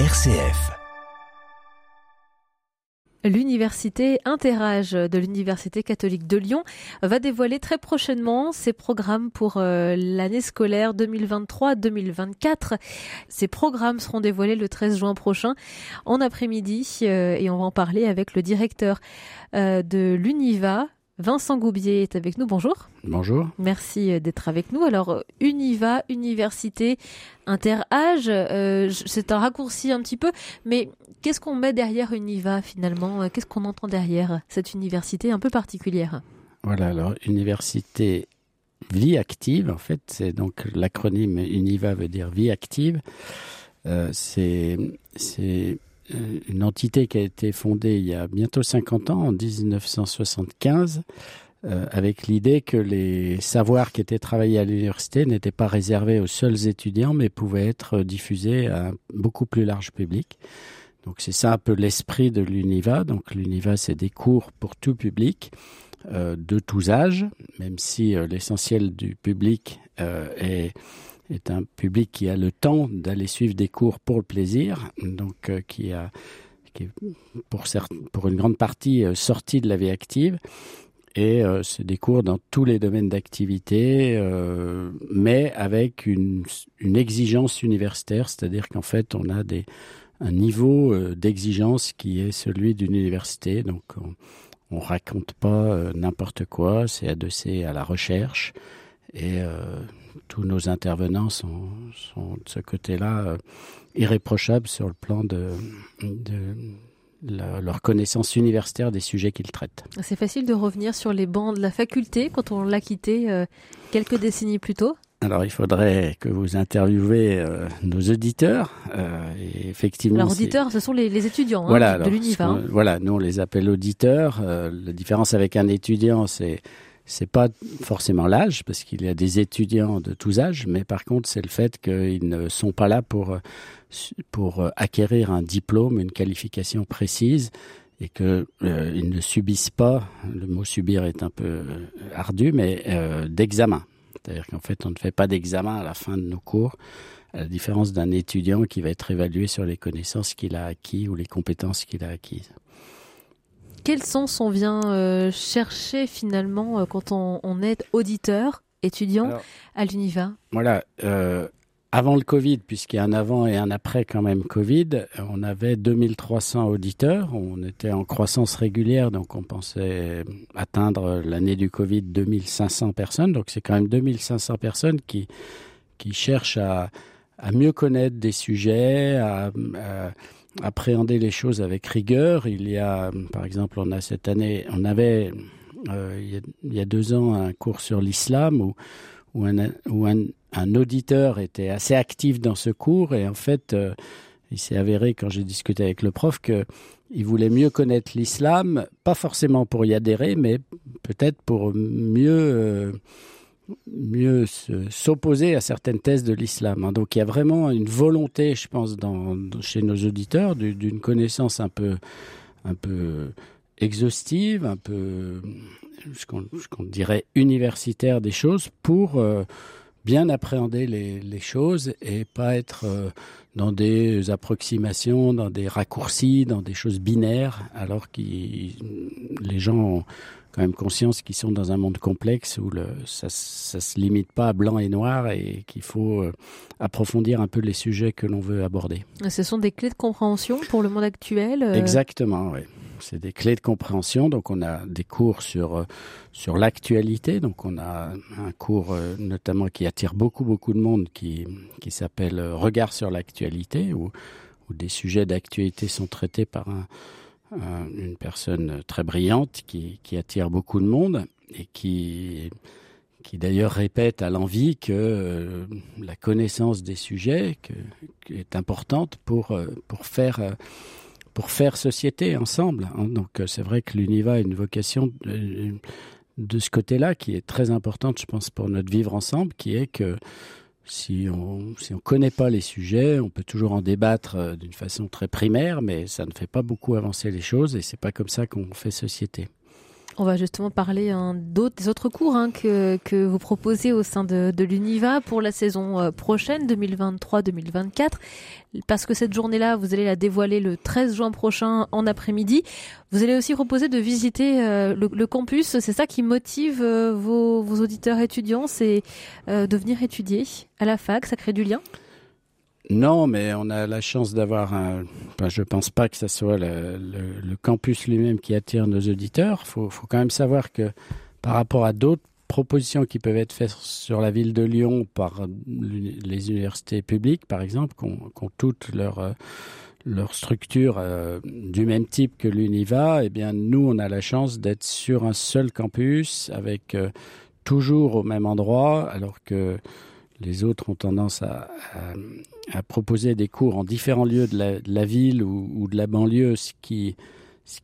RCF. L'université Interage de l'Université catholique de Lyon va dévoiler très prochainement ses programmes pour euh, l'année scolaire 2023-2024. Ces programmes seront dévoilés le 13 juin prochain en après-midi euh, et on va en parler avec le directeur euh, de l'Univa, Vincent Goubier est avec nous. Bonjour. Bonjour. Merci euh, d'être avec nous. Alors, euh, Univa, Université Interage, euh, c'est un raccourci un petit peu, mais qu'est-ce qu'on met derrière Univa finalement? Qu'est-ce qu'on entend derrière cette université un peu particulière? Voilà, alors Université Vie Active, en fait, c'est donc l'acronyme Univa veut dire Vie Active. Euh, c'est une entité qui a été fondée il y a bientôt 50 ans, en 1975, euh, avec l'idée que les savoirs qui étaient travaillés à l'université n'étaient pas réservés aux seuls étudiants, mais pouvaient être diffusés à un beaucoup plus large public. Donc c'est ça un peu l'esprit de l'UNIVA. Donc l'UNIVA, c'est des cours pour tout public, euh, de tous âges, même si euh, l'essentiel du public euh, est est un public qui a le temps d'aller suivre des cours pour le plaisir, donc euh, qui a qui est pour, une grande partie euh, sorti de la vie active. Et euh, c'est des cours dans tous les domaines d'activité, euh, mais avec une, exigence universitaire, c'est-à-dire qu'en fait, on a des, un niveau euh, d'exigence qui est celui d'une université. Donc, on, on raconte pas n'importe quoi, c'est adossé à la recherche. Et euh, tous nos intervenants sont, sont de ce côté-là euh, irréprochables sur le plan de, de la, leur connaissance universitaire des sujets qu'ils traitent. C'est facile de revenir sur les bancs de la faculté quand on l'a quitté euh, quelques décennies plus tôt. Alors, il faudrait que vous interviewez euh, nos auditeurs. Euh, et effectivement, Alors, auditeurs, ce sont les, les étudiants hein, voilà, de alors, ce hein. Voilà, nous on les appelle auditeurs. La différence avec un étudiant, c'est c'est pas forcément l'âge, parce qu'il y a des étudiants de tous âges, mais par contre, c'est le fait qu'ils ne sont pas là pour acquérir un diplôme, une qualification précise, et que euh, ne subissent pas. Le mot subir est un peu euh, ardu, mais euh, d'examen. C'est-à-dire qu'en fait, on ne fait pas d'examen à la fin de nos cours, à la différence d'un étudiant qui va être évalué sur les connaissances qu'il a acquis ou les compétences qu'il a acquises. Quel sens on vient euh, chercher finalement euh, quand on, on est auditeur, étudiant Alors, à l'UNIVA Voilà. Euh, avant le Covid, puisqu'il y a un avant et un après quand même Covid, on avait 2300 auditeurs. On était en croissance régulière, donc on pensait atteindre l'année du Covid 2500 personnes. Donc c'est quand même 2500 personnes qui, qui cherchent à, à mieux connaître des sujets, à, à appréhender les choses avec rigueur. Il y a, par exemple, on a cette année, on avait euh, il, y a, deux ans un cours sur l'islam où, un, où un auditeur était assez actif dans ce cours et en fait, euh, il s'est avéré quand j'ai discuté avec le prof que il voulait mieux connaître l'islam, pas forcément pour y adhérer, mais peut-être pour mieux euh, mieux se- s'opposer à certaines thèses de l'islam. hein. Donc il y a vraiment une volonté, je pense, chez nos auditeurs du- d'une connaissance un peu, un peu exhaustive, un peu, ce qu'on dirait universitaire des choses pour euh, bien appréhender les, les choses et pas être euh, dans des approximations, dans des raccourcis, dans des choses binaires, alors que les gens quand même conscience qu'ils sont dans un monde complexe où le, ça, ça se limite pas à blanc et noir et qu'il faut euh, approfondir un peu les sujets que l'on veut aborder. Ce sont des clés de compréhension pour le monde actuel. euh, Exactement, oui. C'est des clés de compréhension. Donc, on a des cours sur, euh, sur l'actualité. Donc, on a un cours notamment qui attire beaucoup, beaucoup de monde qui, qui s'appelle Regard sur l'actualité, où, où des sujets d'actualité sont traités par un- une personne très brillante qui, attire beaucoup de monde et qui, qui d'ailleurs répète à l'envie que euh, la connaissance des sujets est importante pour, euh, pour faire. euh, pour faire société ensemble. hein. Donc euh, c'est vrai que l'UNIVA a une vocation de ce côté-là qui est très importante, je pense, pour notre vivre ensemble, qui est que si on si on connaît pas les sujets, on peut toujours en débattre euh, d'une façon très primaire, mais ça ne fait pas beaucoup avancer les choses et c'est pas comme ça qu'on fait société. On va justement parler hein, d'autres, des autres cours hein, que, que vous proposez au sein de, de l'UNIVA pour la saison euh, prochaine, 2023-2024. Parce que cette journée-là, vous allez la dévoiler le 13 juin prochain en après-midi. Vous allez aussi proposer de visiter euh, le, campus. C'est ça qui motive euh, vos, vos, auditeurs étudiants, c'est de venir étudier à la fac. Ça crée du lien non, mais on a la chance d'avoir un. Enfin, je pense pas que ce soit le, campus lui-même qui attire nos auditeurs. Il faut, quand même savoir que par rapport à d'autres propositions qui peuvent être faites sur la ville de Lyon par les universités publiques, par exemple, qui ont, toutes leur, leur structure euh, du même type que l'UNIVA, eh bien, nous, on a la chance d'être sur un seul campus avec euh, toujours au même endroit, alors que les autres ont tendance à, proposer des cours en différents lieux de la, ville ou, de la banlieue, ce qui,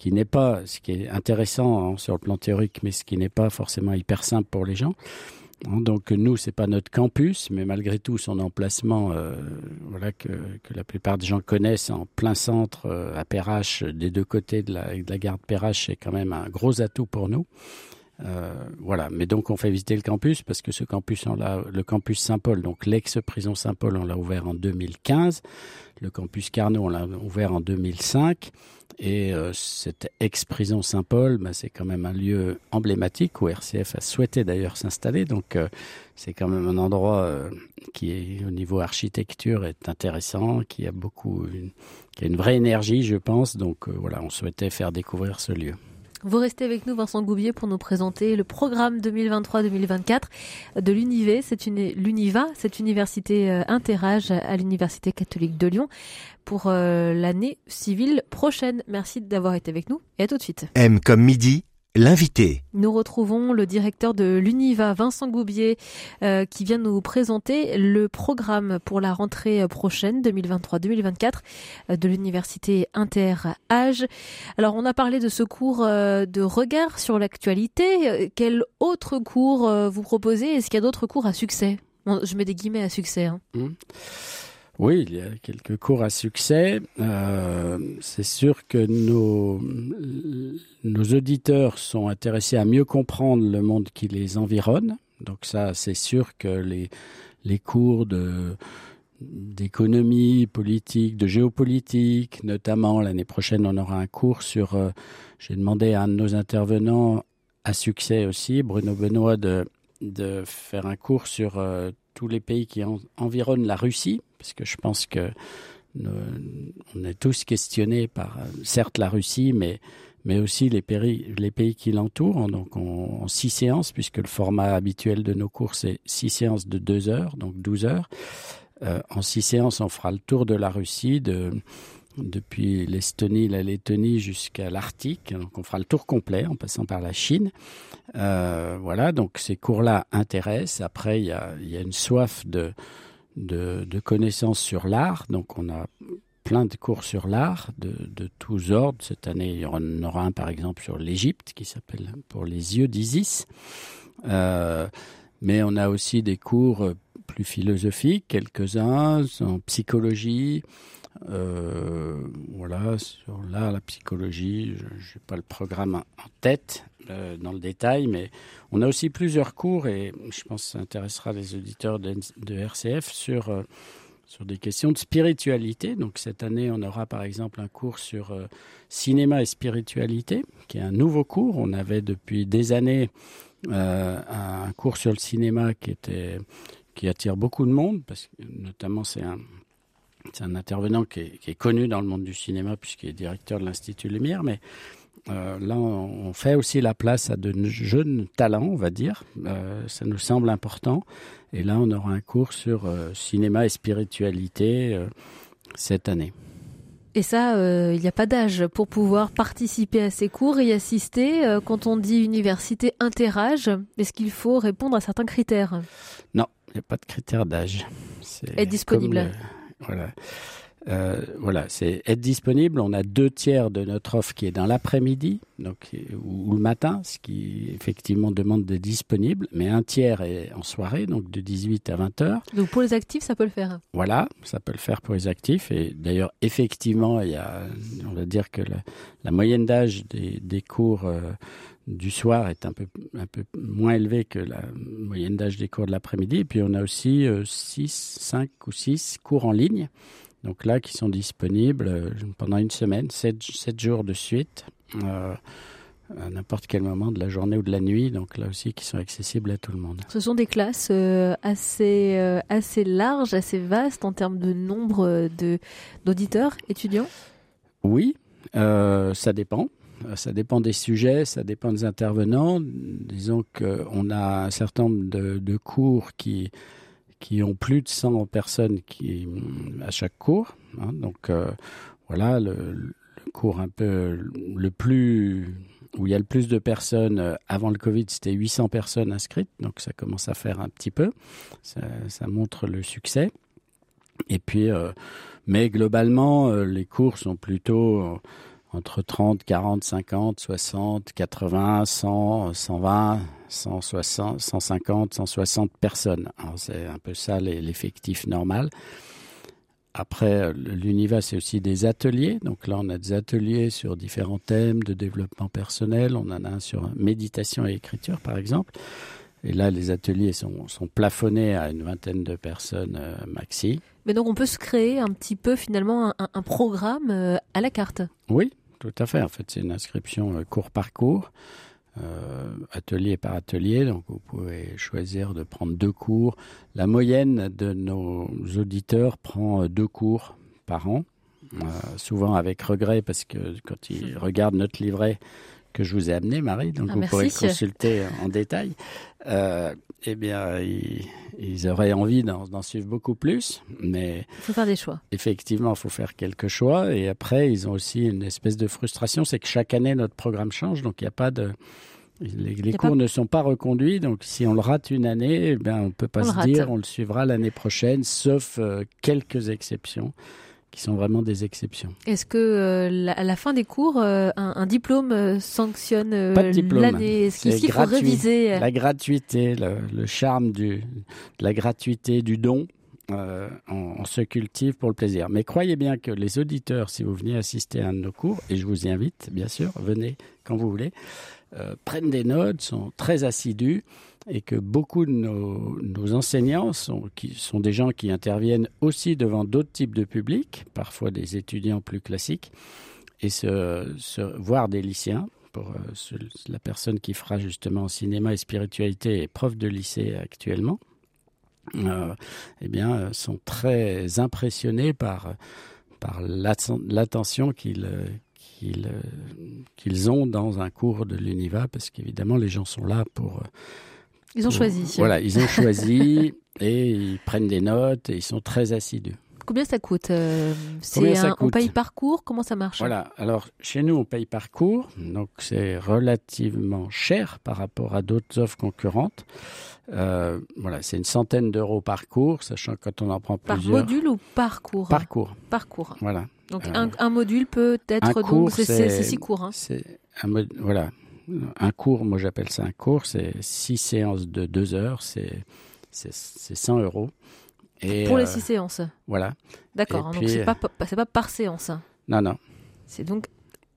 n'est pas, ce qui est intéressant hein, sur le plan théorique, mais ce qui n'est pas forcément hyper simple pour les gens. Hein, donc nous, c'est pas notre campus, mais malgré tout, son emplacement, euh, voilà que, la plupart des gens connaissent en plein centre euh, à Perrache, des deux côtés de la, de la gare de Perrache, c'est quand même un gros atout pour nous. Euh, voilà, mais donc on fait visiter le campus parce que ce campus, le campus Saint-Paul, donc l'ex-prison Saint-Paul, on l'a ouvert en 2015. Le campus Carnot, on l'a ouvert en 2005. Et euh, cette ex-prison Saint-Paul, bah, c'est quand même un lieu emblématique où RCF a souhaité d'ailleurs s'installer. Donc euh, c'est quand même un endroit qui est au niveau architecture est intéressant, qui a beaucoup, qui a une vraie énergie, je pense. Donc voilà, on souhaitait faire découvrir ce lieu. Vous restez avec nous, Vincent Goubier, pour nous présenter le programme 2023-2024 de l'UNIVA. C'est l'UNIVA, cette université euh, interage à l'Université catholique de Lyon pour euh, l'année civile prochaine. Merci d'avoir été avec nous et à tout de suite. M comme midi L'invité. Nous retrouvons le directeur de l'UNIVA, Vincent Goubier, euh, qui vient nous présenter le programme pour la rentrée prochaine 2023-2024 euh, de l'université Inter-Âge. Alors, on a parlé de ce cours euh, de regard sur l'actualité. Quel autre cours vous proposez? Est-ce qu'il y a d'autres cours à succès? Je mets des guillemets à succès. Hein. Mmh. Oui, il y a quelques cours à succès. Euh, c'est sûr que nos, nos auditeurs sont intéressés à mieux comprendre le monde qui les environne. Donc ça, c'est sûr que les, cours de d'économie politique, de géopolitique, notamment l'année prochaine, on aura un cours sur. Euh, J'ai demandé à un de nos intervenants à succès aussi, Bruno Benoît, de, de faire un cours sur euh, tous les pays qui en, environnent la Russie, parce que je pense que nous, on est tous questionnés par, certes, la Russie, mais, mais aussi les pays, les pays qui l'entourent. Donc, on, en six séances, puisque le format habituel de nos cours, c'est six séances de deux heures, donc douze heures. Euh, en six séances, on fera le tour de la Russie, de, depuis l'Estonie, la Lettonie jusqu'à l'Arctique. Donc on fera le tour complet en passant par la Chine. Euh, voilà, donc ces cours-là intéressent. Après, il y a, y a, une soif de, de, connaissances sur l'art. Donc on a plein de cours sur l'art de, tous ordres. Cette année, il y en aura un par exemple sur l'Égypte qui s'appelle Pour les yeux d'Isis. Euh, mais on a aussi des cours plus philosophiques, quelques-uns en psychologie, euh, voilà, sur l'art, la psychologie, je n'ai pas le programme en tête euh, dans le détail, mais on a aussi plusieurs cours et je pense que ça intéressera les auditeurs de, RCF sur, euh, sur des questions de spiritualité. Donc cette année, on aura par exemple un cours sur cinéma et spiritualité, qui est un nouveau cours. On avait depuis des années un cours sur le cinéma qui était qui attire beaucoup de monde, parce que notamment c'est un c'est un intervenant qui est, qui est, connu dans le monde du cinéma puisqu'il est directeur de l'Institut Lumière, mais euh, là, on fait aussi la place à de jeunes talents, on va dire. Euh, ça nous semble important. Et là, on aura un cours sur euh, cinéma et spiritualité cette année. Et ça, il n'y a pas d'âge pour pouvoir participer à ces cours et y assister. quand on dit université interage, est-ce qu'il faut répondre à certains critères? Non, il n'y a pas de critère d'âge. Est disponible. Voilà. Euh, voilà, c'est être disponible. On a deux tiers de notre offre qui est dans l'après-midi, donc ou, le matin, ce qui effectivement demande d'être disponible, mais un tiers est en soirée, donc de 18 à 20 heures. Donc pour les actifs, ça peut le faire. Voilà, ça peut le faire pour les actifs. Et d'ailleurs, effectivement, il y a, on va dire que la, moyenne d'âge des, des, cours euh, du soir est un peu, un peu moins élevée que la moyenne d'âge des cours de l'après-midi. Et puis on a aussi 6, euh, 5 ou 6 cours en ligne donc là qui sont disponibles euh, pendant une semaine, 7, jours de suite, euh, à n'importe quel moment de la journée ou de la nuit, donc là aussi qui sont accessibles à tout le monde. Ce sont des classes euh, assez, assez larges, assez vastes en termes de nombre d'auditeurs, étudiants? Oui, ça dépend. Ça dépend des sujets, ça dépend des intervenants. Disons qu'on a un certain nombre de, de cours qui, qui ont plus de 100 personnes qui, à chaque cours. Hein. donc euh, voilà, le, cours un peu le plus où il y a le plus de personnes euh, avant le Covid, c'était 800 personnes inscrites, donc ça commence à faire un petit peu. Ça, montre le succès. Et puis, euh, mais globalement, les cours sont plutôt entre 30, 40, 50, 60, 80, 100, 120, 160, 150, 160 personnes. C'est un peu ça l'effectif normal. Après, l'Univa, c'est aussi des ateliers. Donc là, on a des ateliers sur différents thèmes de développement personnel. On en a un sur méditation et écriture, par exemple. Et là, les ateliers sont, sont plafonnés à une vingtaine de personnes euh, maxi. Mais donc, on peut se créer un petit peu, finalement, un, un programme euh, à la carte. Oui, tout à fait. En fait, c'est une inscription euh, cours par cours, euh, atelier par atelier. Donc, vous pouvez choisir de prendre deux cours. La moyenne de nos auditeurs prend euh, deux cours par an. souvent avec regret parce que quand ils regardent notre livret que je vous ai amené, Marie, donc ah, vous pourrez le consulter en détail. Euh, eh bien, ils, auraient envie d'en suivre beaucoup plus, mais il faut faire des choix. Effectivement, il faut faire quelques choix, et après, ils ont aussi une espèce de frustration, c'est que chaque année notre programme change, donc il n'y a pas de les, cours ne sont pas reconduits, donc si on le rate une année, eh bien, on ne peut pas se dire on le suivra l'année prochaine, sauf euh, quelques exceptions qui sont vraiment des exceptions. Est-ce que euh, à la fin des cours, euh, un, diplôme euh, sanctionne l'année? Est-ce qu'il faut réviser? La gratuité, le, charme du, de la gratuité du don, on, se cultive pour le plaisir. Mais croyez bien que les auditeurs, si vous venez assister à un de nos cours, et je vous y invite, bien sûr, venez quand vous voulez, prennent des notes, sont très assidus et que beaucoup de nos, enseignants sont, des gens qui interviennent aussi devant d'autres types de publics, parfois des étudiants plus classiques, et voir des lycéens. Pour euh, la personne qui fera justement cinéma et spiritualité et prof de lycée actuellement, euh, eh bien, euh, sont très impressionnés par, l'attention qu'ils qu'ils ont dans un cours de l'UNIVA, parce qu'évidemment, les gens sont là pour ils ont choisi. Voilà, ils ont choisi et ils prennent des notes et ils sont très assidus. Combien ça coûte, euh, On paye par cours Comment ça marche? Voilà, alors chez nous on paye par cours, donc c'est relativement cher par rapport à d'autres offres concurrentes. Euh, voilà, c'est une centaine d'euros par cours, sachant que quand on en prend plusieurs. Par module ou par cours? Par cours. Par cours. Voilà. Donc un, euh, un, module peut être donc c'est six cours. Hein. Un voilà, un cours, moi j'appelle ça un cours, c'est six séances de deux heures, c'est 100 euros. Et, pour les euh, six séances Voilà. D'accord, donc c'est pas, pas par séance. Non, non. C'est donc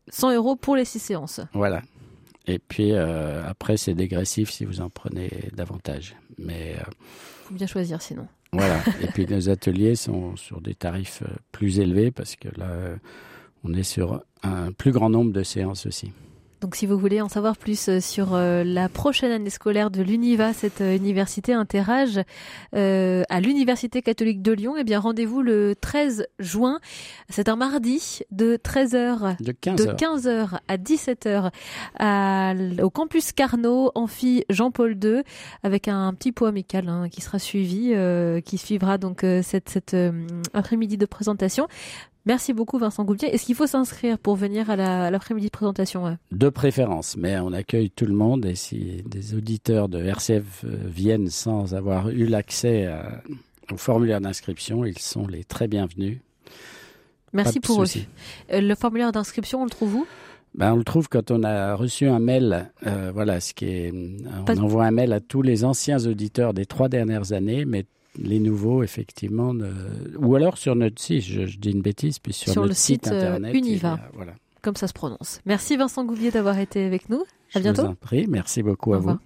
100 euros pour les six séances. Voilà. Et puis euh, après, c'est dégressif si vous en prenez davantage. Mais. Euh, faut bien choisir sinon. Voilà. Et puis nos ateliers sont sur des tarifs plus élevés parce que là, on est sur un plus grand nombre de séances aussi. Donc si vous voulez en savoir plus euh, sur euh, la prochaine année scolaire de l'UNIVA, cette euh, université interage à l'Université catholique de Lyon, eh bien rendez-vous le 13 juin. C'est un mardi de 13h de 15h, à 17h au campus Carnot, amphi Jean-Paul II, avec un petit pot amical hein, qui sera suivi, qui suivra donc cette, cette après-midi de présentation. Merci beaucoup Vincent Goubier. Est-ce qu'il faut s'inscrire pour venir à l'après-midi de présentation De préférence, mais on accueille tout le monde et si des auditeurs de RCF euh, viennent sans avoir eu l'accès au formulaire d'inscription, ils sont les très bienvenus. Merci pour eux. Le formulaire d'inscription, on le trouve où? Ben, on le trouve quand on a reçu un mail. Euh, voilà, ce qui est, on envoie un mail à tous les anciens auditeurs des trois dernières années, mais les nouveaux, effectivement, ou alors sur notre site. Je, dis une bêtise, puis sur, le site, internet. Univa. voilà. Comme ça se prononce. Merci Vincent Gouvier d'avoir été avec nous. À bientôt. Je vous en prie. Merci beaucoup à vous.